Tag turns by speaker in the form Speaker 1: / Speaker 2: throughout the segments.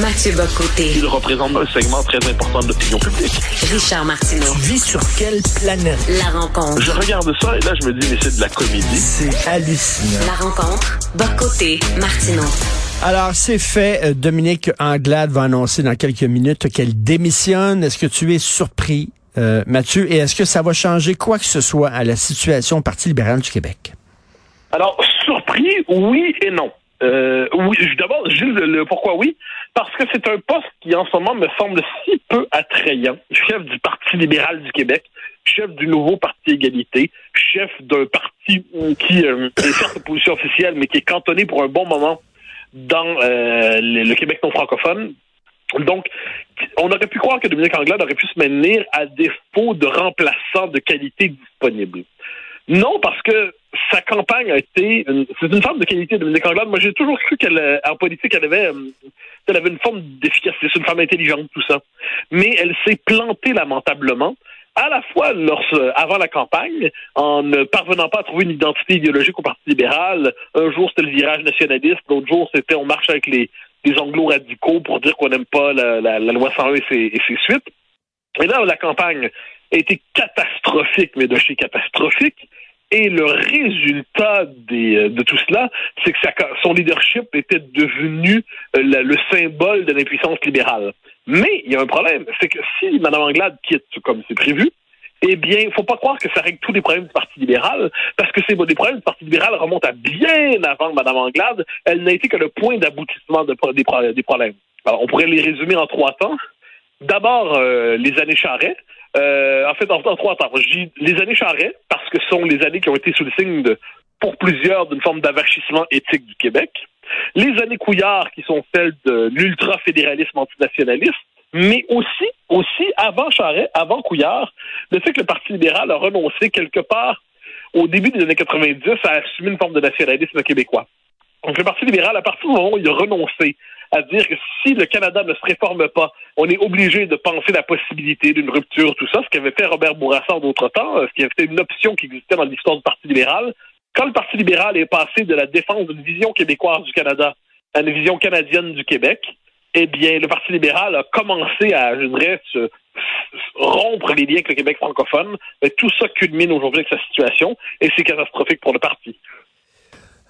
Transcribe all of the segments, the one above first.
Speaker 1: Mathieu Bocoté.
Speaker 2: Il représente un segment très important de l'opinion publique.
Speaker 1: Richard Martineau.
Speaker 3: Tu vis sur quelle planète?
Speaker 1: La rencontre.
Speaker 2: Je regarde ça et là, je me dis, mais c'est de la comédie.
Speaker 3: C'est hallucinant.
Speaker 1: La rencontre. Bocoté. Martineau.
Speaker 3: Alors, c'est fait. Euh, Dominique Anglade va annoncer dans quelques minutes qu'elle démissionne. Est-ce que tu es surpris, euh, Mathieu? Et est-ce que ça va changer quoi que ce soit à la situation au Parti libéral du Québec?
Speaker 2: Alors, surpris, oui et non. Euh, oui, d'abord, Gilles, le pourquoi oui? Parce que c'est un poste qui, en ce moment, me semble si peu attrayant. Chef du Parti libéral du Québec, chef du nouveau Parti Égalité, chef d'un parti qui euh, est certes position officielle, mais qui est cantonné pour un bon moment dans euh, le, le Québec non francophone. Donc, on aurait pu croire que Dominique Anglade aurait pu se maintenir à défaut de remplaçants de qualité disponibles. Non, parce que sa campagne a été, c'est une forme de qualité de Dominique Anglade. Moi, j'ai toujours cru qu'elle, euh, en politique, elle avait, euh, elle avait une forme d'efficacité. C'est une femme intelligente, tout ça. Mais elle s'est plantée lamentablement à la fois avant la campagne, en ne parvenant pas à trouver une identité idéologique au Parti libéral. Un jour, c'était le virage nationaliste, l'autre jour, c'était on marche avec les, les anglo-radicaux pour dire qu'on n'aime pas la, loi 101 et ses, et ses suites. Et là, la campagne a été catastrophique, mais de chez catastrophique. Et le résultat des, de tout cela, c'est que son leadership était devenu le, le symbole de l'impuissance libérale. Mais il y a un problème, c'est que si Mme Anglade quitte comme c'est prévu, eh bien, il ne faut pas croire que ça règle tous les problèmes du Parti libéral, parce que ces des problèmes du Parti libéral remontent à bien avant Mme Anglade. Elle n'a été que le point d'aboutissement de, des, des, problèmes. Alors, on pourrait les résumer en trois temps. D'abord, euh, les années Charret. Euh, en fait, en, trois temps. Les années Charret, parce que ce sont les années qui ont été sous le signe de, pour plusieurs, d'une forme d'avachissement éthique du Québec. Les années Couillard, qui sont celles de l'ultra-fédéralisme antinationaliste, mais aussi, aussi avant Charret, avant Couillard, le fait que le Parti libéral a renoncé quelque part au début des années 90 à assumer une forme de nationalisme québécois. Donc le Parti libéral, à partir du moment où il a renoncé à dire que si le Canada ne se réforme pas, on est obligé de penser la possibilité d'une rupture, tout ça, ce qu'avait fait Robert Bourassa en d'autres temps, ce qui été une option qui existait dans l'histoire du Parti libéral, quand le Parti libéral est passé de la défense d'une vision québécoise du Canada à une vision canadienne du Québec, eh bien, le Parti libéral a commencé à, je dirais, se, rompre les liens avec le Québec francophone. Mais tout ça culmine aujourd'hui avec sa situation et c'est catastrophique pour le parti.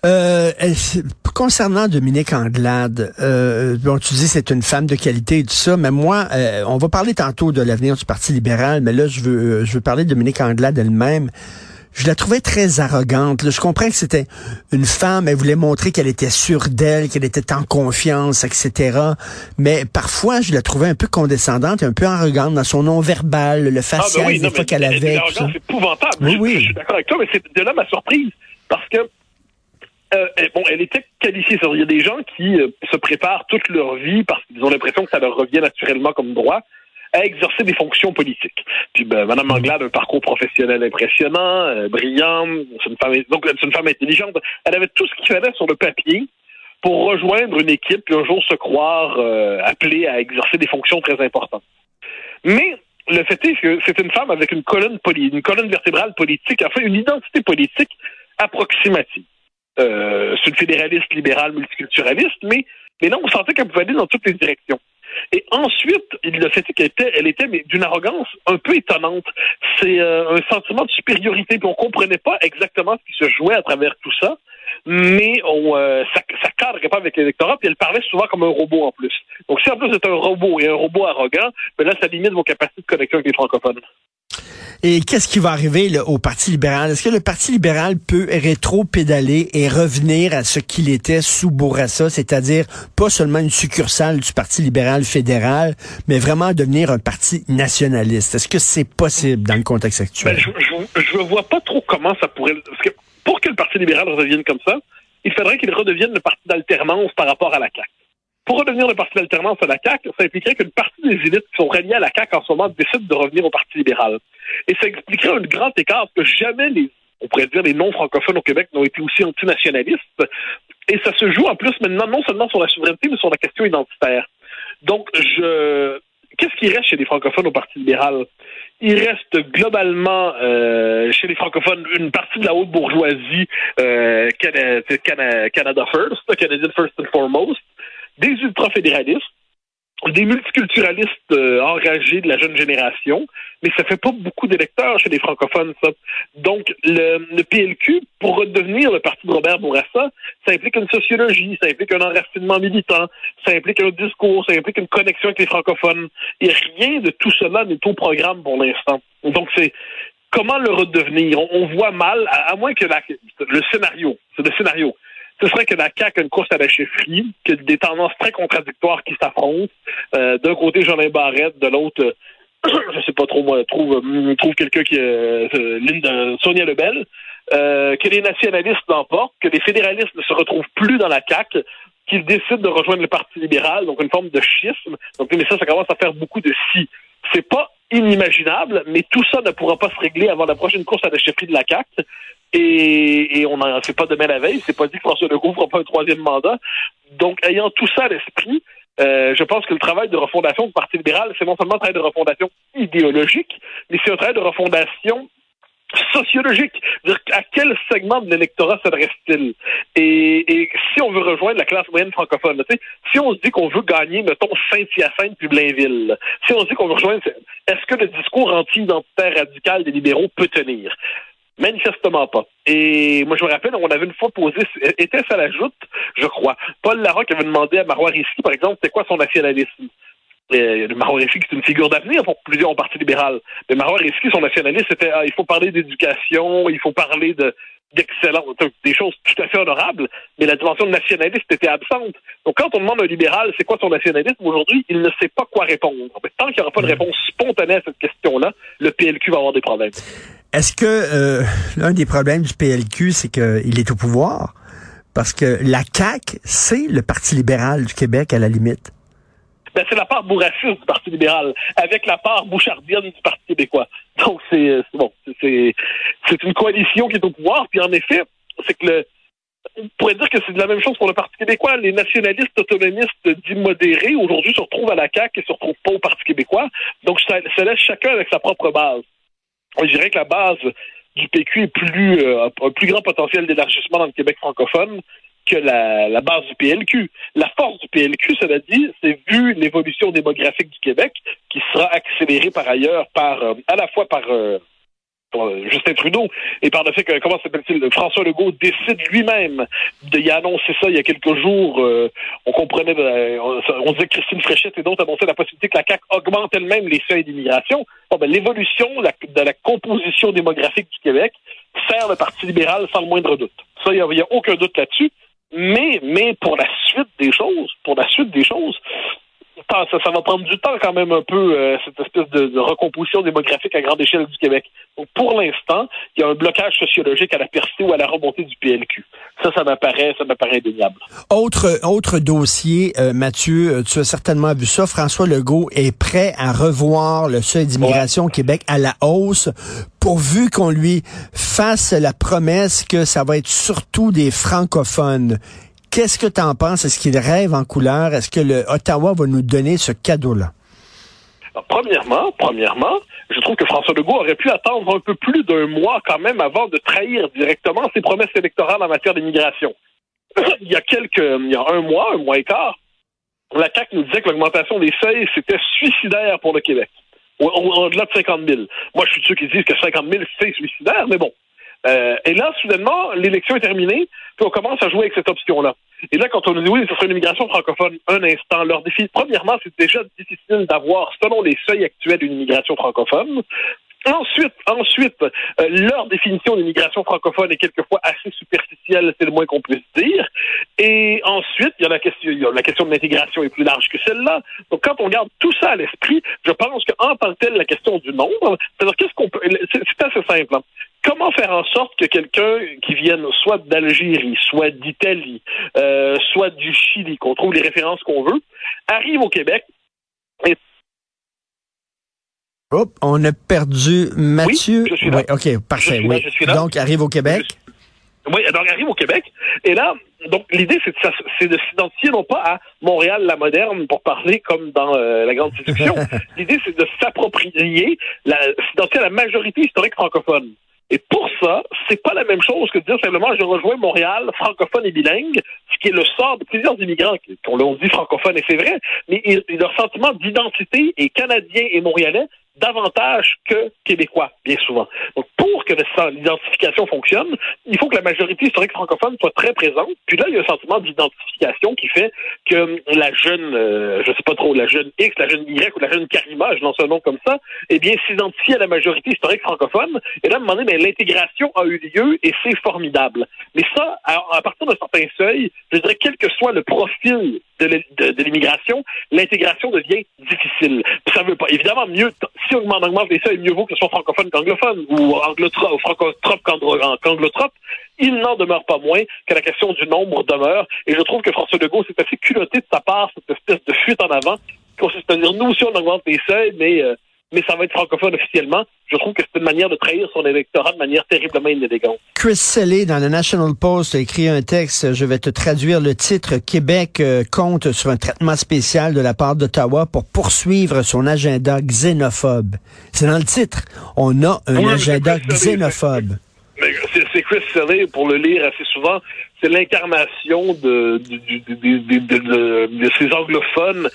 Speaker 3: Euh, concernant Dominique Anglade, euh, bon, tu dis c'est une femme de qualité et tout ça, mais moi, euh, on va parler tantôt de l'avenir du Parti libéral, mais là, je veux, je veux parler de Dominique Anglade elle-même je la trouvais très arrogante. Je comprends que c'était une femme, elle voulait montrer qu'elle était sûre d'elle, qu'elle était en confiance, etc. Mais parfois, je la trouvais un peu condescendante et un peu arrogante dans son nom verbal, le facial ah ben oui, des fois qu'elle avait.
Speaker 2: C'est épouvantable.
Speaker 3: Oui, oui.
Speaker 2: Je, suis d'accord avec toi, mais c'est de là ma surprise. Parce que euh, bon, elle était qualifiée. Il y a des gens qui euh, se préparent toute leur vie parce qu'ils ont l'impression que ça leur revient naturellement comme droit à exercer des fonctions politiques. Puis ben, Mme Anglade a un parcours professionnel impressionnant, euh, brillant, c'est une femme donc c'est une femme intelligente. Elle avait tout ce qu'il fallait sur le papier pour rejoindre une équipe et un jour se croire appelée à exercer des fonctions très importantes. Mais le fait est que c'est une femme avec une colonne une colonne vertébrale politique, enfin une identité politique approximative. Euh, c'est une fédéraliste libérale multiculturaliste, mais mais non, on sentait qu'elle pouvait aller dans toutes les directions. Et ensuite, le fait qu'elle était, elle était d'une arrogance un peu étonnante. C'est euh, un sentiment de supériorité, puis on comprenait pas exactement ce qui se jouait à travers tout ça, mais on, euh, ça, ça cadrait pas avec l'électorat, puis elle parlait souvent comme un robot en plus. Donc si en plus c'est un robot et un robot arrogant, ben là, ça limite vos capacités de connexion avec les francophones.
Speaker 3: Et qu'est-ce qui va arriver au Parti libéral? Est-ce que le Parti libéral peut rétro-pédaler et revenir à ce qu'il était sous Bourassa, c'est-à-dire pas seulement une succursale du Parti libéral fédéral, mais vraiment devenir un parti nationaliste? Est-ce que c'est possible dans le contexte actuel?
Speaker 2: Ben, je ne vois pas trop comment ça pourrait... Parce que pour que le Parti libéral redevienne comme ça, il faudrait qu'il redevienne le parti d'alternance par rapport à la CAQ pour redevenir le parti d'alternance à la CAQ, ça impliquerait qu'une partie des élites qui sont reliées à la CAQ en ce moment décident de revenir au Parti libéral. Et ça expliquerait un grand écart que jamais les, on pourrait dire, les non-francophones au Québec n'ont été aussi antinationalistes. Et ça se joue en plus maintenant non seulement sur la souveraineté, mais sur la question identitaire. Donc, je, qu'est-ce qui reste chez les francophones au Parti libéral? Il reste globalement euh, chez les francophones une partie de la haute bourgeoisie euh, Canada, Canada First, Canadian First and Foremost, des ultra-fédéralistes, des multiculturalistes euh, enragés de la jeune génération, mais ça fait pas beaucoup d'électeurs chez les francophones, ça. Donc, le, PLQ, pour redevenir le parti de Robert Bourassa, ça implique une sociologie, ça implique un enracinement militant, ça implique un discours, ça implique une connexion avec les francophones. Et rien de tout cela n'est au programme pour l'instant. Donc, c'est comment le redevenir? On, voit mal, à, moins que le scénario, c'est le scénario ce serait que la CAQ a une course à la chefferie, que des tendances très contradictoires qui s'affrontent. Euh, d'un côté, Jean-Lin Barrette, de l'autre, euh, je sais pas trop, moi, trouve, euh, trouve quelqu'un qui est euh, Sonia Lebel, que les nationalistes l'emportent, que les fédéralistes ne se retrouvent plus dans la CAQ, qu'ils décident de rejoindre le Parti libéral, donc une forme de schisme. Donc, mais ça, ça commence à faire beaucoup de si. C'est pas inimaginable, mais tout ça ne pourra pas se régler avant la prochaine course à la chefferie de la CAQ. Et, et on n'en fait pas demain la veille. C'est pas dit que François Legault fera pas un troisième mandat. Donc, ayant tout ça à l'esprit, euh, je pense que le travail de refondation du Parti libéral, c'est non seulement un travail de refondation idéologique, mais c'est un travail de refondation sociologique. Dire à quel segment de l'électorat s'adresse-t-il? Et, et, si on veut rejoindre la classe moyenne francophone, si on se dit qu'on veut gagner, mettons, Saint-Hyacinthe puis Blainville, si on se dit qu'on veut rejoindre, est-ce que le discours anti-identitaire radical des libéraux peut tenir? Manifestement pas. Et moi, je me rappelle, on avait une fois posé, était-ce à la joute, je crois. Paul Larocque avait demandé à Marois Risky, par exemple, c'est quoi son nationalisme? Euh, Marois Risky, c'est une figure d'avenir pour plusieurs au Parti libéral. Mais Marois Risky, son nationalisme, c'était, ah, il faut parler d'éducation, il faut parler de, d'excellence, des choses tout à fait honorables, mais la dimension nationaliste était absente. Donc, quand on demande à un libéral c'est quoi son nationalisme aujourd'hui, il ne sait pas quoi répondre. Mais tant qu'il n'y aura pas de réponse spontanée à cette question-là, le PLQ va avoir des problèmes.
Speaker 3: Est-ce que euh, l'un des problèmes du PLQ, c'est qu'il est au pouvoir? Parce que la CAQ, c'est le Parti libéral du Québec à la limite.
Speaker 2: Ben, c'est la part bourrassiste du Parti libéral, avec la part bouchardienne du Parti québécois. Donc, c'est bon, c'est une coalition qui est au pouvoir. Puis, en effet, c'est que le, on pourrait dire que c'est la même chose pour le Parti québécois. Les nationalistes autonomistes dits modérés, aujourd'hui, se retrouvent à la CAQ et se retrouvent pas au Parti québécois. Donc, ça, ça laisse chacun avec sa propre base je dirais que la base du PQ est plus euh, un plus grand potentiel d'élargissement dans le Québec francophone que la, la, base du PLQ. La force du PLQ, cela dit, c'est vu l'évolution démographique du Québec, qui sera accélérée par ailleurs par euh, à la fois par euh, Justin Trudeau, et par le fait que, comment s'appelle-t-il, François Legault décide lui-même de y annoncer ça il y a quelques jours. Euh, on comprenait, euh, on, disait que Christine Fréchette et d'autres annonçaient la possibilité que la CAQ augmente elle-même les seuils d'immigration. ben, l'évolution de la composition démographique du Québec sert le Parti libéral sans le moindre doute. Ça, il n'y a, a, aucun doute là-dessus. Mais, mais pour la suite des choses, pour la suite des choses, ça, va prendre du temps quand même un peu, euh, cette espèce de, recomposition démographique à grande échelle du Québec. Donc, pour l'instant, il y a un blocage sociologique à la percée ou à la remontée du PLQ. Ça, ça m'apparaît, ça m'apparaît indéniable.
Speaker 3: Autre, autre dossier, euh, Mathieu, euh, tu as certainement vu ça. François Legault est prêt à revoir le seuil d'immigration au Québec à la hausse pourvu qu'on lui fasse la promesse que ça va être surtout des francophones. Qu'est-ce que tu en penses? Est-ce qu'il rêve en couleur? Est-ce que le Ottawa va nous donner ce cadeau-là?
Speaker 2: Premièrement, premièrement, je trouve que François Legault aurait pu attendre un peu plus d'un mois quand même avant de trahir directement ses promesses électorales en matière d'immigration. il y a quelques, il y a un mois, un mois et quart, la CAQ nous disait que l'augmentation des seuils, c'était suicidaire pour le Québec. Au-delà de 50 000. Moi, je suis sûr qu'ils disent que 50 000, c'est suicidaire, mais bon. Euh, et là, soudainement, l'élection est terminée, puis on commence à jouer avec cette option-là. Et là, quand on nous dit oui, ce serait une immigration francophone, un instant, leur défi, premièrement, c'est déjà difficile d'avoir, selon les seuils actuels, une immigration francophone. Ensuite, ensuite, euh, leur définition d'immigration francophone est quelquefois assez superficielle, c'est le moins qu'on puisse dire. Et ensuite, il y a la question, il y a la question de l'intégration est plus large que celle-là. Donc, quand on garde tout ça à l'esprit, je pense qu'en tant que tel, la question du nombre, c'est-à-dire qu'est-ce qu'on peut, c'est assez simple. Hein. Comment faire en sorte que quelqu'un qui vienne soit d'Algérie, soit d'Italie, euh, soit du Chili, qu'on trouve les références qu'on veut, arrive au Québec et
Speaker 3: on a perdu Mathieu.
Speaker 2: Oui, je suis là.
Speaker 3: OK, parfait. oui. Donc, arrive au Québec.
Speaker 2: Oui, donc arrive au Québec. Et là, donc l'idée, c'est de, s'identifier non pas à Montréal la moderne pour parler comme dans euh, la grande séduction. l'idée, c'est de s'approprier, s'identifier à la majorité historique francophone. Et pour ça, c'est pas la même chose que de dire simplement je rejoins Montréal francophone et bilingue, ce qui est le sort de plusieurs immigrants qui, on dit francophone et c'est vrai, mais leur sentiment d'identité est canadien et montréalais davantage que québécois, bien souvent. Donc, pour que l'identification fonctionne, il faut que la majorité historique francophone soit très présente. Puis là, il y a un sentiment d'identification qui fait que la jeune, euh, je sais pas trop, la jeune X, la jeune Y ou la jeune Karima, je lance un nom comme ça, eh bien, s'identifie à la majorité historique francophone. Et là, à un moment donné, ben, l'intégration a eu lieu et c'est formidable. Mais ça, à, partir d'un certain seuil, je dirais, quel que soit le profil de l'immigration, l'intégration devient difficile. ça veut pas, évidemment, mieux, si on augmente les seuils, mieux vaut que ce soit francophone qu'anglophone, ou anglotrope, francotrope qu'anglotrope. Il n'en demeure pas moins que la question du nombre demeure. Et je trouve que François Legault s'est assez culotté de sa part, cette espèce de fuite en avant, qui consiste à dire, nous aussi, on augmente les seuils, mais euh, mais ça va être francophone officiellement. Je trouve que c'est une manière de trahir son électorat de manière terriblement inélégante.
Speaker 3: Chris Selley, dans le National Post, a écrit un texte, je vais te traduire le titre, Québec euh, compte sur un traitement spécial de la part d'Ottawa pour poursuivre son agenda xénophobe. C'est dans le titre. On a un agenda xénophobe.
Speaker 2: C'est Chris Selley, pour le lire assez souvent, c'est l'incarnation de, de, ces anglophones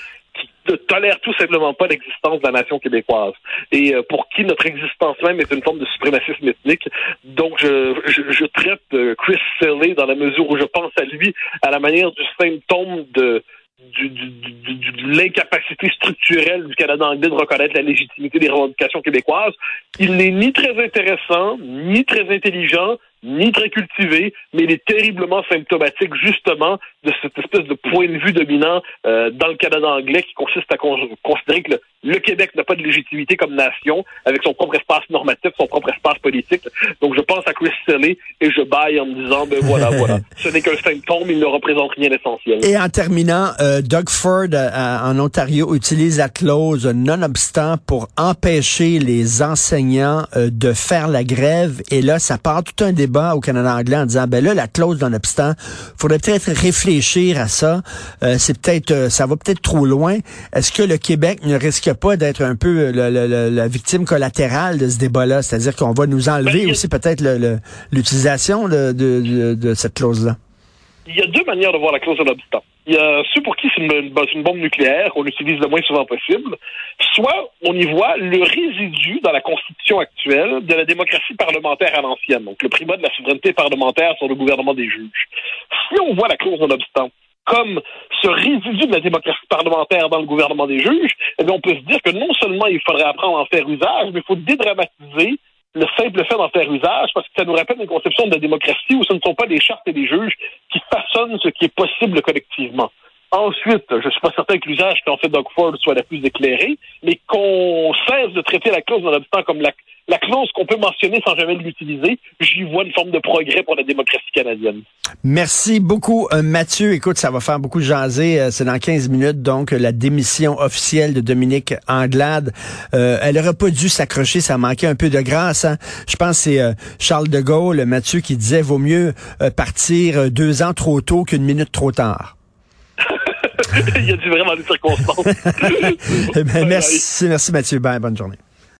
Speaker 2: ne tolère tout simplement pas l'existence de la nation québécoise et euh, pour qui notre existence même est une forme de suprémacisme ethnique. Donc, je, traite euh, Chris Selley dans la mesure où je pense à lui à la manière du symptôme de de l'incapacité structurelle du Canada anglais de reconnaître la légitimité des revendications québécoises. Il n'est ni très intéressant, ni très intelligent, ni très cultivé, mais il est terriblement symptomatique justement de cette espèce de point de vue dominant euh, dans le Canada anglais qui consiste à considérer que le, Québec n'a pas de légitimité comme nation, avec son propre espace normatif, son propre espace politique. Donc je pense à Chris Selley et je baille en me disant, ben voilà, voilà, ce n'est qu'un symptôme, il ne représente rien d'essentiel.
Speaker 3: Et en terminant, euh, Doug Ford euh, en Ontario utilise la clause non-obstant pour empêcher les enseignants de faire la grève. Et là, ça part tout un débat au Canada anglais en disant, ben là, la clause non-obstant, faudrait peut-être réfléchir à ça. Euh, c'est peut-être, euh, ça va peut-être trop loin. Est-ce que le Québec ne risque pas d'être un peu euh, la victime collatérale de ce débat-là? C'est-à-dire qu'on va nous enlever ben, aussi peut-être l'utilisation de, cette clause-là?
Speaker 2: Il y a deux manières de voir la clause de l'obstant. Il y a ceux pour qui c'est une, bombe nucléaire, on l'utilise le moins souvent possible, soit on y voit le résidu dans la Constitution actuelle de la démocratie parlementaire à l'ancienne, donc le primat de la souveraineté parlementaire sur le gouvernement des juges. Si on voit la clause non-obstant comme ce résidu de la démocratie parlementaire dans le gouvernement des juges, eh bien, on peut se dire que non seulement il faudrait apprendre à en faire usage, mais il faut dédramatiser le simple fait d'en faire usage, parce que ça nous rappelle une conception de la démocratie où ce ne sont pas les chartes et les juges qui façonnent ce qui est possible collectivement. Ensuite, je ne suis pas certain que l'usage qu'en fait Doug Ford soit la plus éclairée, mais qu'on cesse de traiter la clause dans comme la, la clause qu'on peut mentionner sans jamais l'utiliser, j'y vois une forme de progrès pour la démocratie canadienne.
Speaker 3: Merci beaucoup, euh, Mathieu. Écoute, ça va faire beaucoup jaser. Euh, c'est dans 15 minutes, donc, la démission officielle de Dominique Anglade. Euh, elle aurait pas dû s'accrocher, ça manquait un peu de grâce. Hein. Je pense que c'est Charles de Gaulle, Mathieu, qui disait, vaut mieux partir deux ans trop tôt qu'une minute trop tard.
Speaker 2: Il y a du vraiment des circonstances.
Speaker 3: Eh ben, merci, merci Mathieu. bonne journée.